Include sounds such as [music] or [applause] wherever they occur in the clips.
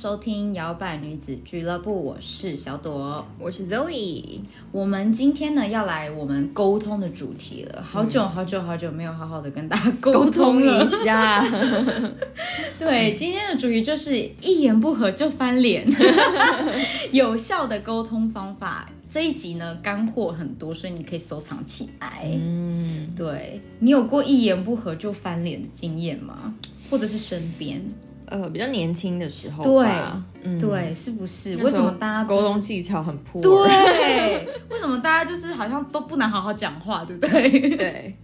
收听摇摆女子俱乐部，我是小朵，我是 Zoe。我们今天呢要来我们沟通的主题了，好久好久好久没有好好的跟大家沟通一下。[laughs] 对，[laughs] 今天的主题就是一言不合就翻脸，[laughs] 有效的沟通方法。这一集呢干货很多，所以你可以收藏起来。嗯，对你有过一言不合就翻脸的经验吗？或者是身边？呃，比较年轻的时候，对，嗯，对，是不是？为什么大家沟通技巧很破？对，为什么大家就是好像都不能好好讲话，对不对？[laughs] 对。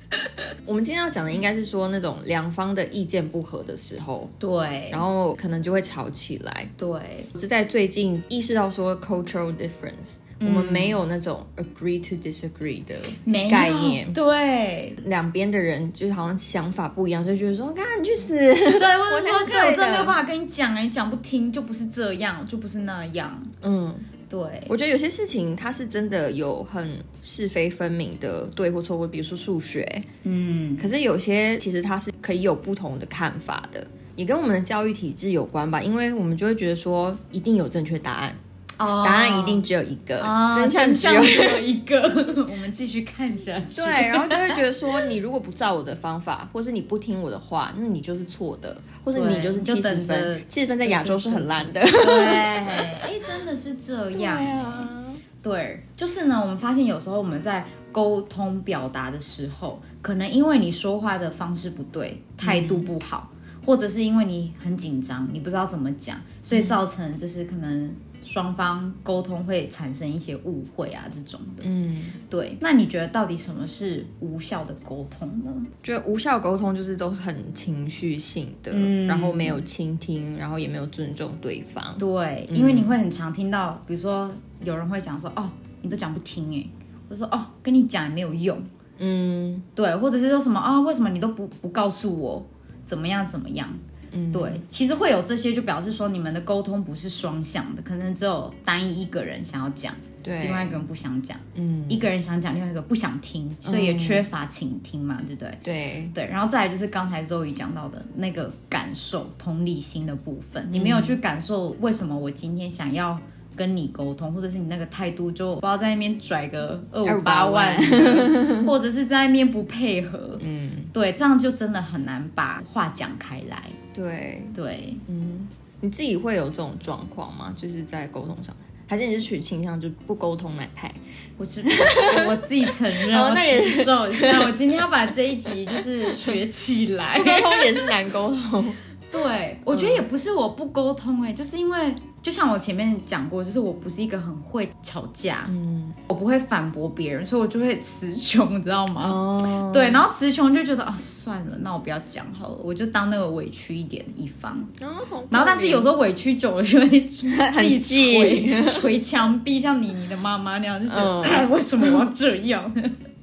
我们今天要讲的应该是说那种两方的意见不合的时候，对，然后可能就会吵起来。对，是在最近意识到说 cultural difference。我们没有那种 agree to disagree 的概念，对，两边的人就是好像想法不一样，就觉得说，看你去死，对，或者说，[laughs] 我真的没有办法跟你讲，你讲不听就不是这样，就不是那样，嗯，对，我觉得有些事情它是真的有很是非分明的对或错，比如说数学，嗯，可是有些其实它是可以有不同的看法的，也跟我们的教育体制有关吧，因为我们就会觉得说一定有正确答案。答案一定只有一个，真相只有一个。我们继续看下去。对，然后就会觉得说，你如果不照我的方法，或是你不听我的话，那你就是错的，或者你就是七十分。七十分在亚洲是很烂的。对，哎，真的是这样。[laughs] 对啊，对，就是呢。我们发现有时候我们在沟通表达的时候，可能因为你说话的方式不对，态度不好，或者是因为你很紧张，你不知道怎么讲，所以造成就是可能。双方沟通会产生一些误会啊，这种的。嗯，对。那你觉得到底什么是无效的沟通呢？觉得无效沟通就是都是很情绪性的，然后没有倾听，然后也没有尊重对方。对，因为你会很常听到，比如说有人会讲说：“哦，你都讲不听哎。”或者说：“哦，跟你讲也没有用。”嗯，对，或者是说什么啊？为什么你都不不告诉我怎么样怎么样？对，其实会有这些，就表示说你们的沟通不是双向的，可能只有单一一个人想要讲，对，另外一个人不想讲，嗯，一个人想讲，另外一个不想听，所以也缺乏倾听嘛，对不对？对。对，然后再来就是刚才周瑜讲到的那个感受、同理心的部分，你没有去感受为什么我今天想要跟你沟通，或者是你那个态度就不知道在那边拽个二五八万，[laughs] [laughs] 或者是在那边不配合，嗯，对，这样就真的很难把话讲开来。对对，嗯，你自己会有这种状况吗？就是在沟通上，还是你是取倾向就不沟通那派？我是我自己承认，[laughs] 我也受一下。我今天要把这一集就是学起来，[laughs] 沟通也是难沟通。对，我觉得也不是我不沟通，哎，就是因为。就像我前面讲过，就是我不是一个很会吵架，嗯，我不会反驳别人，所以我就会词穷，你知道吗？哦，对，然后词穷就觉得啊，算了，那我不要讲好了，我就当那个委屈一点的一方。然后，但是有时候委屈久了就会很气，捶墙壁，像你你的妈妈那样，就是哎，[laughs] 为什么我要这样？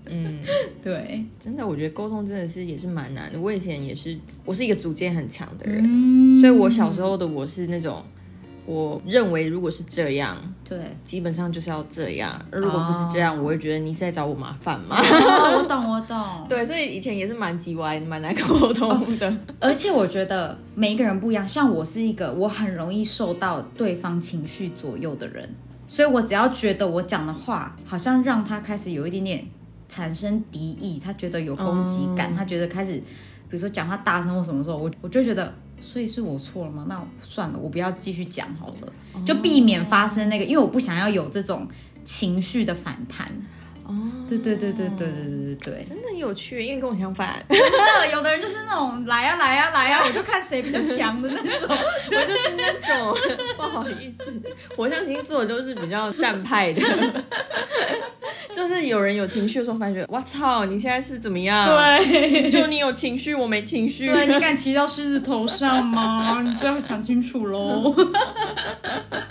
嗯，[laughs] 对，真的，我觉得沟通真的是也是蛮难的。我以前也是，我是一个主见很强的人，所以我小时候的我是那种。我认为，如果是这样，对，基本上就是要这样。如果不是这样，我会觉得你是在找我麻烦吗？我懂，我懂。[laughs] 对，所以以前也是蛮叽歪、蛮难沟通的。[laughs] 而且我觉得每一个人不一样，像我是一个我很容易受到对方情绪左右的人，所以我只要觉得我讲的话好像让他开始有一点点产生敌意，他觉得有攻击感，他觉得开始，比如说讲话大声或什么时候，我我就觉得。所以是我错了吗？那算了，我不要继续讲好了，就避免发生那个，因为我不想要有这种情绪的反弹。哦，对对对对对对对对对，真的很有趣，因为跟我相反。真的，有的人就是那种来呀来呀来呀，我就看谁比较强的那种，[laughs] 我就是那种。不好意思，火象星座都是比较战派的。就是有人有情绪的时候，发觉我操，你现在是怎么样？对，就你有情绪，我没情绪。对，你敢骑到狮子头上吗？你就要想清楚喽。[laughs]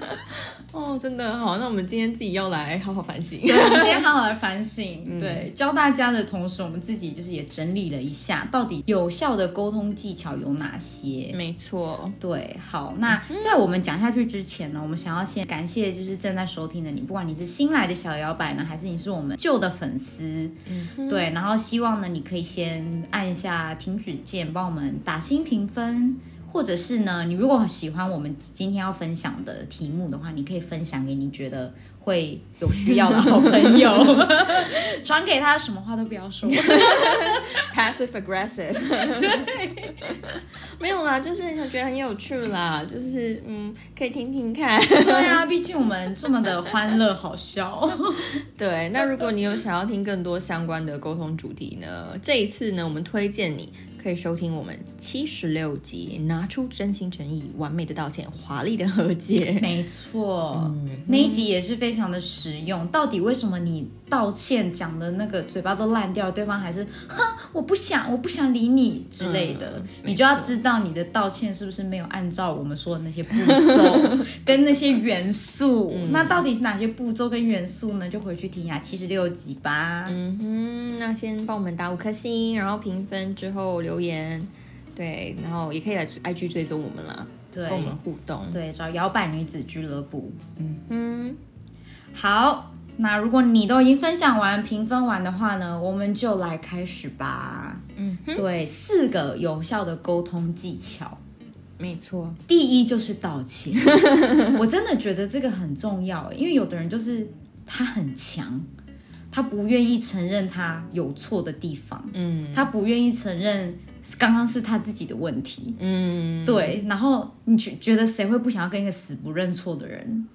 真的好，那我们今天自己要来好好反省。对，我们今天好好来反省，[laughs] 对，教大家的同时，我们自己就是也整理了一下，到底有效的沟通技巧有哪些？没错，对，好，那在我们讲下去之前呢，我们想要先感谢就是正在收听的你，不管你是新来的小摇摆呢，还是你是我们旧的粉丝，嗯，对，然后希望呢，你可以先按一下停止键，帮我们打新评分。或者是呢，你如果喜欢我们今天要分享的题目的话，你可以分享给你觉得会有需要的好朋友，[laughs] 传给他，什么话都不要说，[laughs] passive aggressive，对，没有啦，就是他觉得很有趣啦，就是嗯，可以听听看，对啊，毕竟我们这么的欢乐好笑，[laughs] 对。那如果你有想要听更多相关的沟通主题呢，这一次呢，我们推荐你。可以收听我们七十六集，拿出真心诚意，完美的道歉，华丽的和解。没错，那一集也是非常的实用。到底为什么你？道歉讲的那个嘴巴都烂掉，对方还是哼，我不想，我不想理你之类的，你就要知道你的道歉是不是没有按照我们说的那些步骤跟那些元素。[laughs] 那到底是哪些步骤跟元素呢？就回去听一下七十六集吧。嗯哼，那先帮我们打五颗星，然后评分之后留言，对，然后也可以来 IG 追踪我们啦，跟我们互动，对，找摇摆女子俱乐部。嗯哼，好。那如果你都已经分享完、评分完的话呢，我们就来开始吧。嗯，对，四个有效的沟通技巧，没错。第一就是道歉，[laughs] 我真的觉得这个很重要，因为有的人就是他很强，他不愿意承认他有错的地方，嗯，他不愿意承认刚刚是他自己的问题，嗯，对。然后你觉觉得谁会不想要跟一个死不认错的人？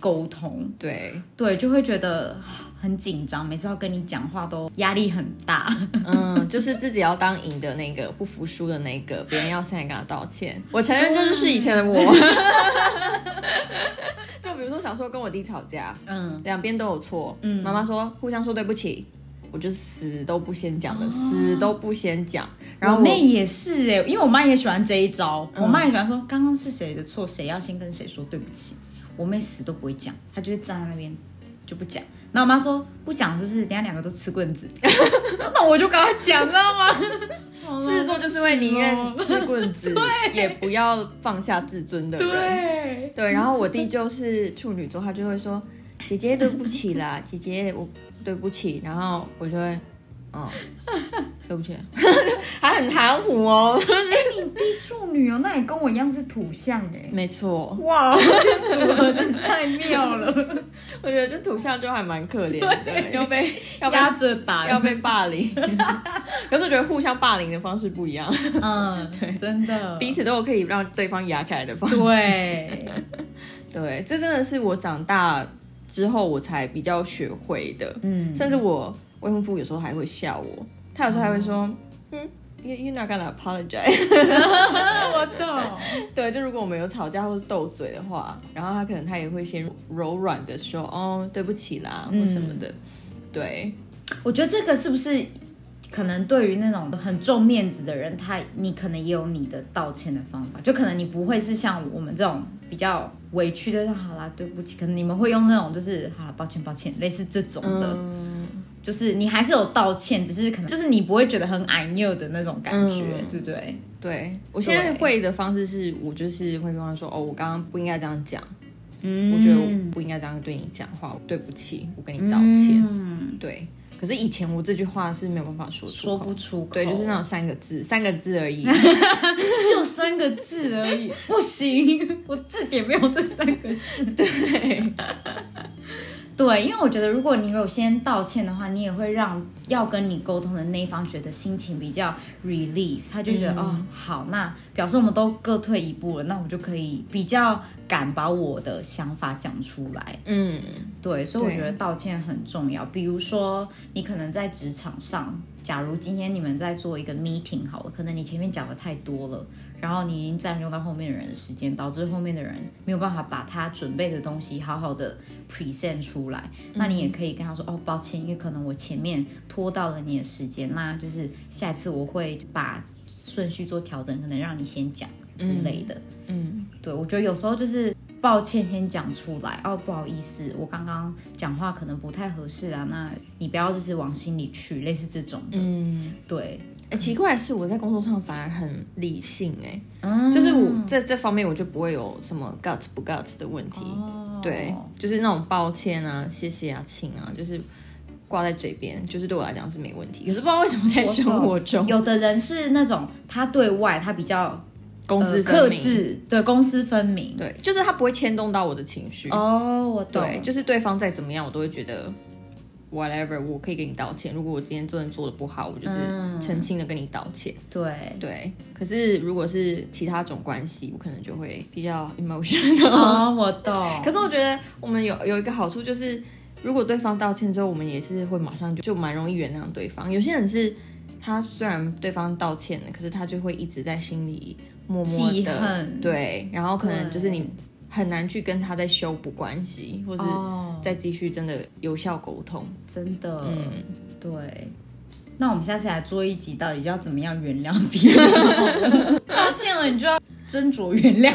沟通，对对，就会觉得很紧张，每次要跟你讲话都压力很大。嗯，[laughs] 就是自己要当赢的那个，不服输的那个，别人要现在跟他道歉。我承认这就是以前的我。就比如说小时候跟我弟吵架，嗯，两边都有错，嗯，妈妈说互相说对不起，我就死都不先讲的，死都不先讲。然后我妹也是哎，因为我妈也喜欢这一招，我妈也喜欢说刚刚是谁的错，谁要先跟谁说对不起。我妹死都不会讲，她就会站在那边就不讲。那我妈说不讲是不是？等下两个都吃棍子。[laughs] 那我就赶快讲，知道吗？狮子座就是会宁愿吃棍子，[laughs] 也不要放下自尊的人。对对。然后我弟就是处女座，他就会说：“姐姐对不起啦，姐姐我对不起。”然后我就会。哦，[laughs] 对不起，[laughs] 还很含糊哦。哎，你弟处女哦，那也跟我一样是土象哎。没错。哇，组合真是太妙了。[laughs] 我觉得这土象就还蛮可怜的，要被要压着打，要被霸凌。可是我觉得互相霸凌的方式不一样。嗯，对，真的，彼此都有可以让对方压开来的方式。对，对，这真的是我长大之后我才比较学会的。嗯，甚至我。未婚夫有时候还会笑我，他有时候还会说：“嗯，you you not gonna apologize。[laughs] ”我懂。对，就如果我们有吵架或者斗嘴的话，然后他可能他也会先柔软的说：“哦，对不起啦，或什么的。”对，我觉得这个是不是可能对于那种很重面子的人，他你可能也有你的道歉的方法，就可能你不会是像我们这种比较委屈的，好啦，对不起，可能你们会用那种就是好了，抱歉，抱歉，类似这种的。就是你还是有道歉，只是可能就是你不会觉得很矮拗的那种感觉，对不对？对我现在会的方式是我就是会跟他说，哦，我刚刚不应该这样讲，嗯，我觉得我不应该这样对你讲话，对不起，我跟你道歉。嗯，对。可是以前我这句话是没有办法说出，说不出，对，就是那种三个字，三个字而已，[laughs] 就三个字而已，不行，我字典没有这三个字，[laughs] 对。对，因为我觉得，如果你有先道歉的话，你也会让要跟你沟通的那一方觉得心情比较 relief，他就觉得哦，好，那表示我们都各退一步了，那我就可以比较敢把我的想法讲出来。嗯，对，所以我觉得道歉很重要。比如说，你可能在职场上，假如今天你们在做一个 meeting，好了，可能你前面讲的太多了。然后你已经占用到后面的人的时间，导致后面的人没有办法把他准备的东西好好的 present 出来。那你也可以跟他说：“哦，抱歉，因为可能我前面拖到了你的时间，那就是下一次我会把顺序做调整，可能让你先讲之类的。”嗯，对，我觉得有时候就是抱歉先讲出来哦，不好意思，我刚刚讲话可能不太合适啊，那你不要就是往心里去，类似这种的。嗯，对，哎，奇怪的是，我在工作上反而很理性，哎，嗯就是我在这方面我就不会有什么 guts 不 guts 的问题。哦对，就是那种抱歉啊、谢谢啊、请啊，就是挂在嘴边，就是对我来讲是没问题。可是不知道为什么在生活中，有的人是那种他对外他比较 [laughs] 公私呃克制，对公私分明。对，就是他不会牵动到我的情绪。哦，我懂。对，就是对方再怎么样，我都会觉得 whatever，我可以给你道歉。如果我今天真的做的不好，我就是嗯澄清的跟你道歉。对。对，可是如果是其他种关系，我可能就会比较 emotional。哦，我懂。[laughs] 可是我觉得我们有有一个好处就是，如果对方道歉之后，我们也是会马上就就蛮容易原谅对方。有些人是他虽然对方道歉了，可是他就会一直在心里默默记的恨对，然后可能就是你很难去跟他再修补关系，或是哦，再继续真的有效沟通。真的，嗯，对。那我们下次来做一集，到底要怎么样原谅别人？[laughs] 道歉了，你就要斟酌原谅。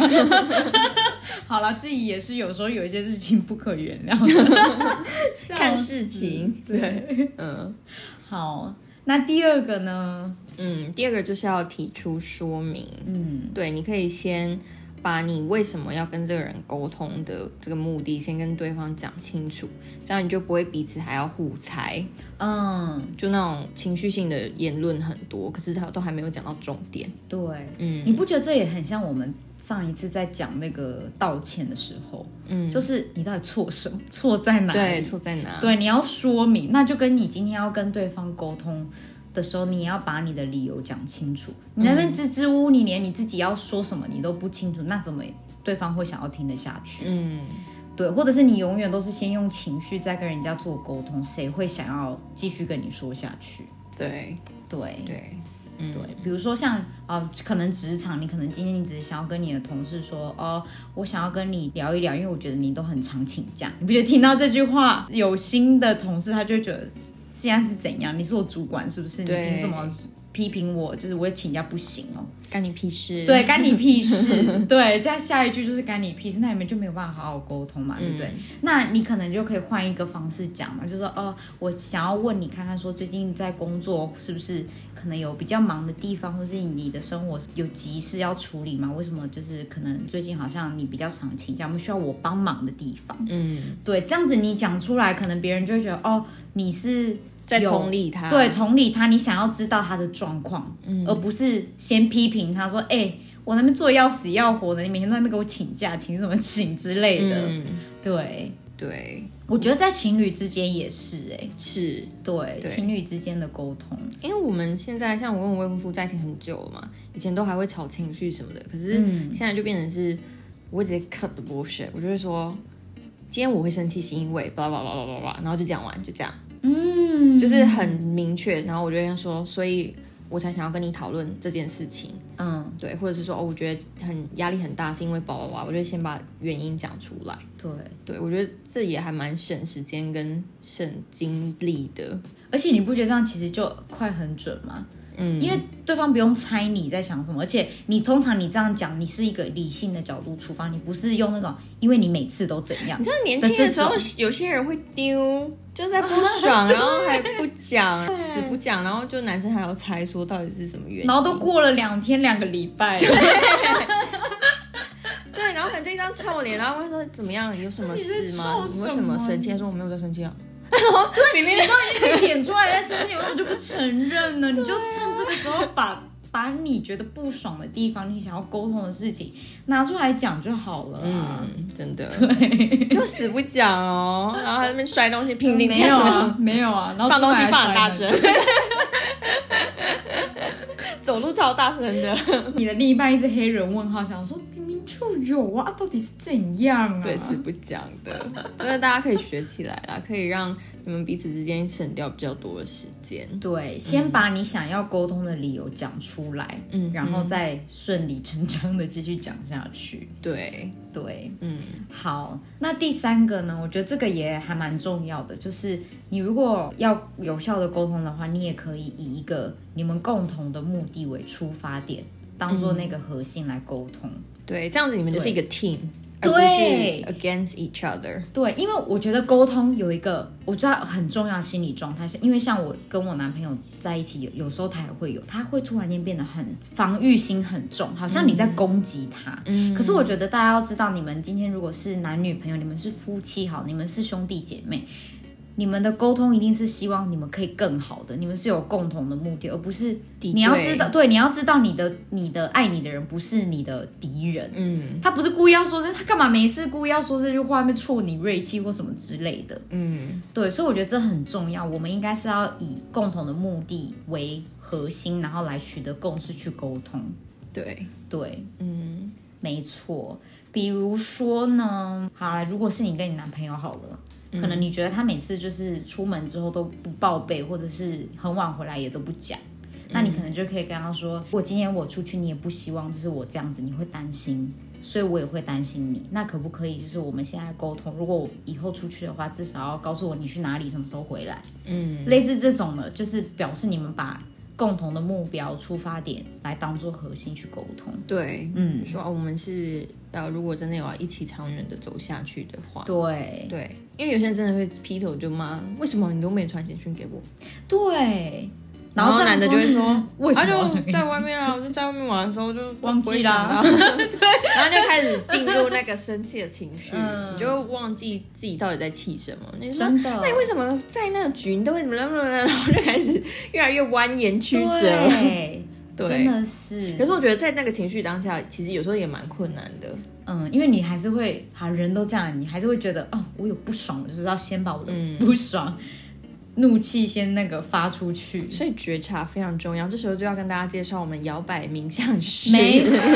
[laughs] 好了，自己也是有时候有一些事情不可原谅，[laughs] 看事情。对，嗯好，那第二个呢？嗯，第二个就是要提出说明。嗯，对，你可以先把你为什么要跟这个人沟通的这个目的，先跟对方讲清楚，这样你就不会彼此还要互猜，嗯，就那种情绪性的言论很多，可是他都还没有讲到重点。对，嗯你不觉得这也很像我们上一次在讲那个道歉的时候，嗯，就是你到底错什么，错在哪里？对，错在哪？对，你要说明，那就跟你今天要跟对方沟通的时候，你也要把你的理由讲清楚。你那边支支吾吾，你连你自己要说什么你都不清楚，那怎么对方会想要听得下去？嗯，对，或者是你永远都是先用情绪在跟人家做沟通，谁会想要继续跟你说下去？对对对，嗯对，比如说像啊、呃可能职场，你可能今天你只是想要跟你的同事说，哦，我想要跟你聊一聊，因为我觉得你都很常请假。你不觉得听到这句话，有新的同事他就会觉得现在是怎样？你是我主管是不是？你对凭什么批评我？就是我也请假不行哦。干你屁事。对，干你屁事。[laughs] 对，再下一句就是干你屁事，那你们就没有办法好好沟通嘛，对不对？那你可能就可以换一个方式讲嘛，就说哦，我想要问你看看，说最近在工作是不是可能有比较忙的地方，或是你的生活有急事要处理吗？为什么就是可能最近好像你比较常请假，我们需要我帮忙的地方？嗯，对，这样子你讲出来，可能别人就会觉得哦，你是在同理他。对，同理他，你想要知道他的状况，而不是先批评他说，哎、我那边做要死要活的，你每天都在那边给我请假，请什么 [laughs] 请之类的。嗯，对，对，我觉得在情侣之间也是、哎，是。对，对。情侣之间的沟通，因为我们现在像我跟我未婚夫在一起很久了嘛，以前都还会吵情绪什么的，可是嗯。现在就变成是，我会直接 cut the bullshit，我就会说，今天我会生气是因为 blah blah blah blah blah，然后就讲完就这样，嗯，就是很明确，然后我就跟他说，所以我才想要跟你讨论这件事情，嗯，对，或者是说哦，我觉得很压力很大，是因为 blah blah blah，我就先把原因讲出来，对，对我觉得这也还蛮省时间跟省精力的，而且你不觉得这样其实就快很准吗？嗯，因为对方不用猜你在想什么，而且你通常你这样讲，你是一个理性的角度出发，你不是用那种因为你每次都怎样你，知道年轻的时候，有些人会丢，就在不爽，然后还不讲，[laughs] 死不讲，然后就男生还要猜说到底是什么原因，然后都过了两天两个礼拜，[laughs] 对，然后可能就一张臭脸，然后会说怎么样，有什么事吗？你为什么什么生气？他说我没有在生气啊。明明你都已经点出来在生气，为什么就不承认呢？你就趁这个时候把把你觉得不爽的地方，你想要沟通的事情拿出来讲就好了啊。嗯，真的，对，就死不讲哦，然后还在那边摔东西，拼命没有啊，没有啊，然后放东西放很大摔声，走路超大声的。[laughs] 你的另一半一直黑人问号，想说就有啊，到底是怎样啊？对，是不讲的，真的大家可以学起来啦，可以让你们彼此之间省掉比较多的时间。对，先把你想要沟通的理由讲出来，嗯然后再顺理成章的继续讲下去。对，对，嗯好，那第三个呢？我觉得这个也还蛮重要的，就是你如果要有效的沟通的话，你也可以以一个你们共同的目的为出发点，当做那个核心来沟通。对，这样子你们就是一个 team。对 against each other。对，因为我觉得沟通有一个我知道很重要的心理状态，是因为像我跟我男朋友在一起，有有时候他也会有，他会突然间变得很防御心很重，好像你在攻击他。嗯，可是我觉得大家要知道，你们今天如果是男女朋友，你们是夫妻好，你们是兄弟姐妹。你们的沟通一定是希望你们可以更好的，你们是有共同的目的，而不是敌你要知道，对，你要知道你的你的爱你的人不是你的敌人，嗯他不是故意要说这，他干嘛没事故意要说这句话，面挫你锐气或什么之类的。嗯，对，所以我觉得这很重要。我们应该是要以共同的目的为核心，然后来取得共识去沟通。对，对，嗯没错。比如说呢，好啦，如果是你跟你男朋友好了。可能你觉得他每次就是出门之后都不报备，或者是很晚回来也都不讲，那你可能就可以跟他说：“我今天我出去，你也不希望就是我这样子，你会担心，所以我也会担心你。那可不可以就是我们现在沟通？如果我以后出去的话，至少要告诉我你去哪里，什么时候回来。嗯，类似这种的，就是表示你们把共同的目标、出发点来当做核心去沟通。对，嗯，说、哦、我们是要如果真的有要一起长远的走下去的话，对对，因为有些人真的会劈头就骂，为什么你都没传简讯给我？对，然后这男的就会说，为什么要啊传给你就在外面啊，我 [laughs] 就在外面玩的时候就忘记啦。啦，[laughs] 对，[laughs] 然后就开始进入那个生气的情绪，嗯。你就会忘记自己到底在气什么。你说，那你为什么在那个局你都会怎么怎么怎么，然后就开始越来越蜿蜒曲折。对，真的是。可是我觉得在那个情绪当下，其实有时候也蛮困难的。嗯，因为你还是会，好人都这样，你还是会觉得，哦，我有不爽，我就是要先把我的嗯。不爽、怒气先那个发出去。所以觉察非常重要，这时候就要跟大家介绍我们摇摆冥想室。没错，[laughs]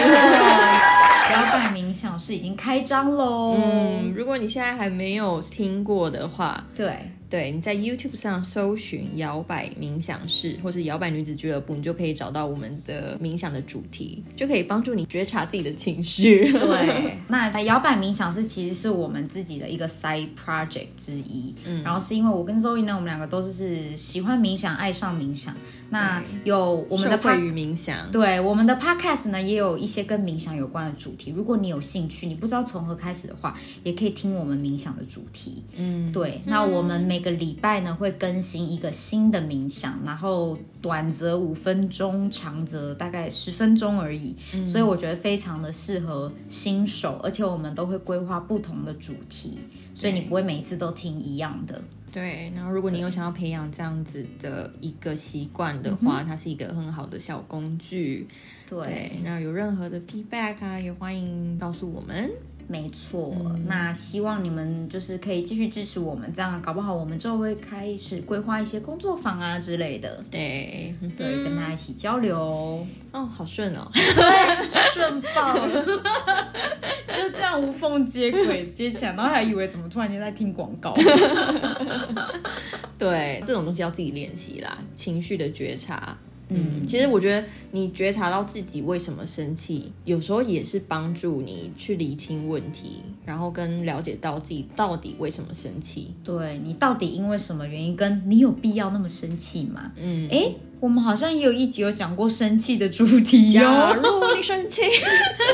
摇摆冥想室已经开张喽。嗯，如果你现在还没有听过的话，对，对，你在 YouTube 上搜寻“摇摆冥想室”或是“摇摆女子俱乐部”，你就可以找到我们的冥想的主题，就可以帮助你觉察自己的情绪。对，[laughs] 那摇摆冥想室其实是我们自己的一个 side project 之一。嗯，然后是因为我跟 Zoe 呢，我们两个都是喜欢冥想，爱上冥想。那有我们的受 p 惠于冥想，对我们的 podcast 呢，也有一些跟冥想有关的主题。如果你有兴趣，你不知道从何开始的话，也可以听我们冥想的主题。嗯，对，那我们每个礼拜呢会更新一个新的冥想，然后短则五分钟，长则大概十分钟而已。所以我觉得非常的适合新手，而且我们都会规划不同的主题，所以你不会每一次都听一样的。对。然后，如果你有想要培养这样子的一个习惯的话，它是一个很好的小工具。对，对，那有任何的 feedback 啊，也欢迎告诉我们。没错，那希望你们就是可以继续支持我们，这样搞不好我们之后会开始规划一些工作坊啊之类的，对，对，跟大家一起交流。哦，好顺哦。对顺爆了，[laughs] 就这样无缝接轨接起来，然后还以为怎么突然间在听广告。[laughs] 对，这种东西要自己练习啦，情绪的觉察。嗯，其实我觉得你觉察到自己为什么生气，有时候也是帮助你去理清问题，然后跟了解到自己到底为什么生气。对你到底因为什么原因，跟你有必要那么生气吗？嗯，哎，我们好像也有一集有讲过生气的主题假哟。如你生气，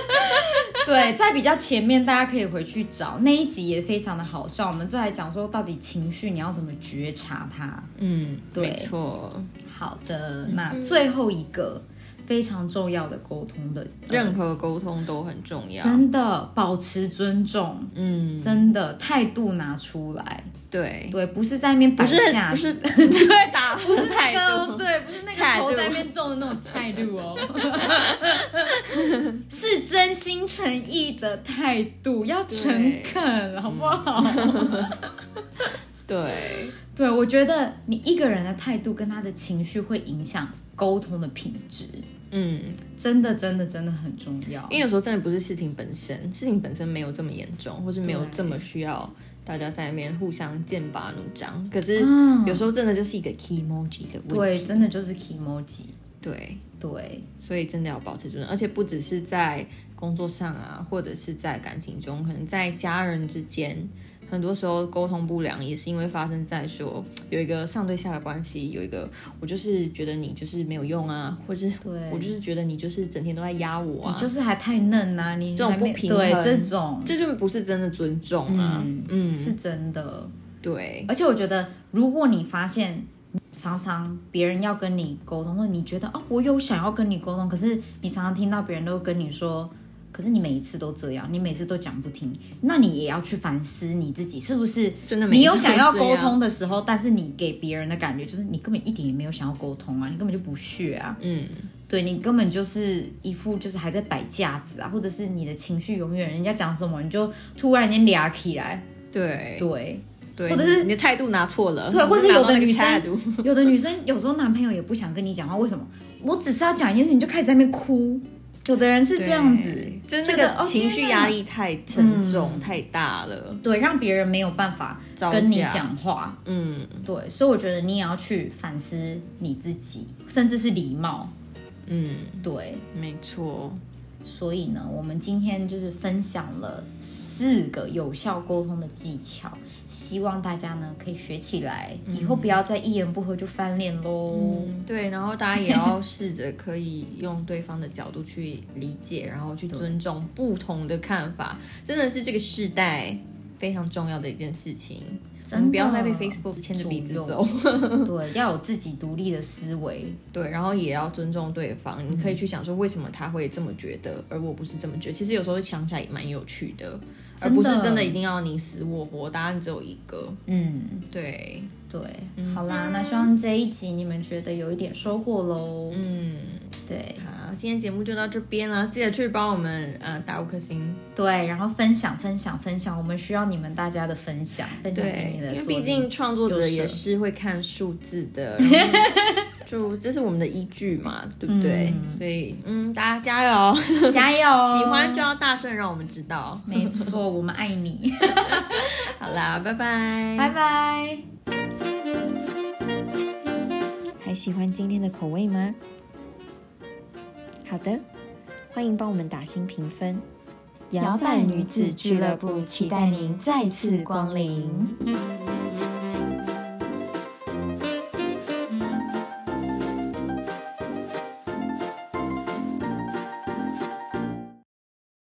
[laughs] 对，在比较前面，大家可以回去找那一集也非常的好笑。我们再来讲说，到底情绪你要怎么觉察它。嗯，对没错，好的，那最后一个非常重要的沟通的，呃任何沟通都很重要。真的保持尊重，嗯，真的态度拿出来，对，对，不是在那边不是不是子，[laughs] 对打不不是那个，对，不是那个头在那边种的那种态度哦，[laughs] 是真心诚意的态度，要诚恳，好不好？[laughs] 对，对，我觉得你一个人的态度跟他的情绪会影响沟通的品质，嗯，真的，真的，真的很重要因为。有时候真的不是事情本身，事情本身没有这么严重，或是没有对这么需要大家在那边互相剑拔弩张。可是嗯有时候真的就是一个 key emoji 的问题对，真的就是 emoji。对，对，所以真的要保持尊重，而且不只是在工作上啊，或者是在感情中，可能在家人之间，很多时候沟通不良也是因为发生在说有一个上对下的关系，有一个我就是觉得你就是没有用啊，或者我就是觉得你就是整天都在压我啊，你就是还太嫩啊、你这种不平衡对这种，这就不是真的尊重啊。嗯嗯，是真的。对，而且我觉得，如果你发现常常别人要跟你沟通，或者你觉得哦，我有想要跟你沟通，可是你常常听到别人都跟你说，可是你每一次都这样，你每次都讲不听，那你也要去反思你自己是不是真的你有想要沟通的时候，但是你给别人的感觉就是你根本一点也没有想要沟通啊，你根本就不屑啊。嗯，对你根本就是一副就是还在摆架子啊，或者是你的情绪永远人家讲什么你就突然间俩起来，对对，对，或者是你的态度拿错了，对，或者你拿到那个有的女生，有的女生有时候男朋友也不想跟你讲话，为什么？我只是要讲一件事，你就开始在那边哭。有的人是这样子对，真这个哦的情绪压力太沉重、嗯太大了，对，让别人没有办法跟你讲话。嗯对，所以我觉得你也要去反思你自己，甚至是礼貌。嗯，对，没错，所以呢，我们今天就是分享了四个有效沟通的技巧，希望大家呢可以学起来，以后不要再一言不合就翻脸喽。嗯，对，然后大家也要试着可以用对方的角度去理解，然后去尊重不同的看法，真的是这个时代非常重要的一件事情。真的不要再被 Facebook 牵着鼻子走，[laughs] 对，要有自己独立的思维。对，然后也要尊重对方。你可以去想说，为什么他会这么觉得，而我不是这么觉得？其实有时候想起来也蛮有趣的，而不是真的一定要你死我活，答案只有一个。嗯，对，对，好啦，那希望这一集你们觉得有一点收获喽。嗯，对好，今天节目就到这边了，记得去帮我们呃打五颗星。对，然后分享分享分享，我们需要你们大家的分享，分享给你的因为。毕竟创作者也是会看数字的，[laughs] 就这是我们的依据嘛，对不对？所以嗯，大家加油，[laughs] 加油，[laughs] 喜欢就要大声让我们知道。没错，我们爱你，[laughs] 好啦，拜拜，拜拜。还喜欢今天的口味吗？好的，欢迎帮我们打新评分。摇摆女子俱乐部期待您再次光临。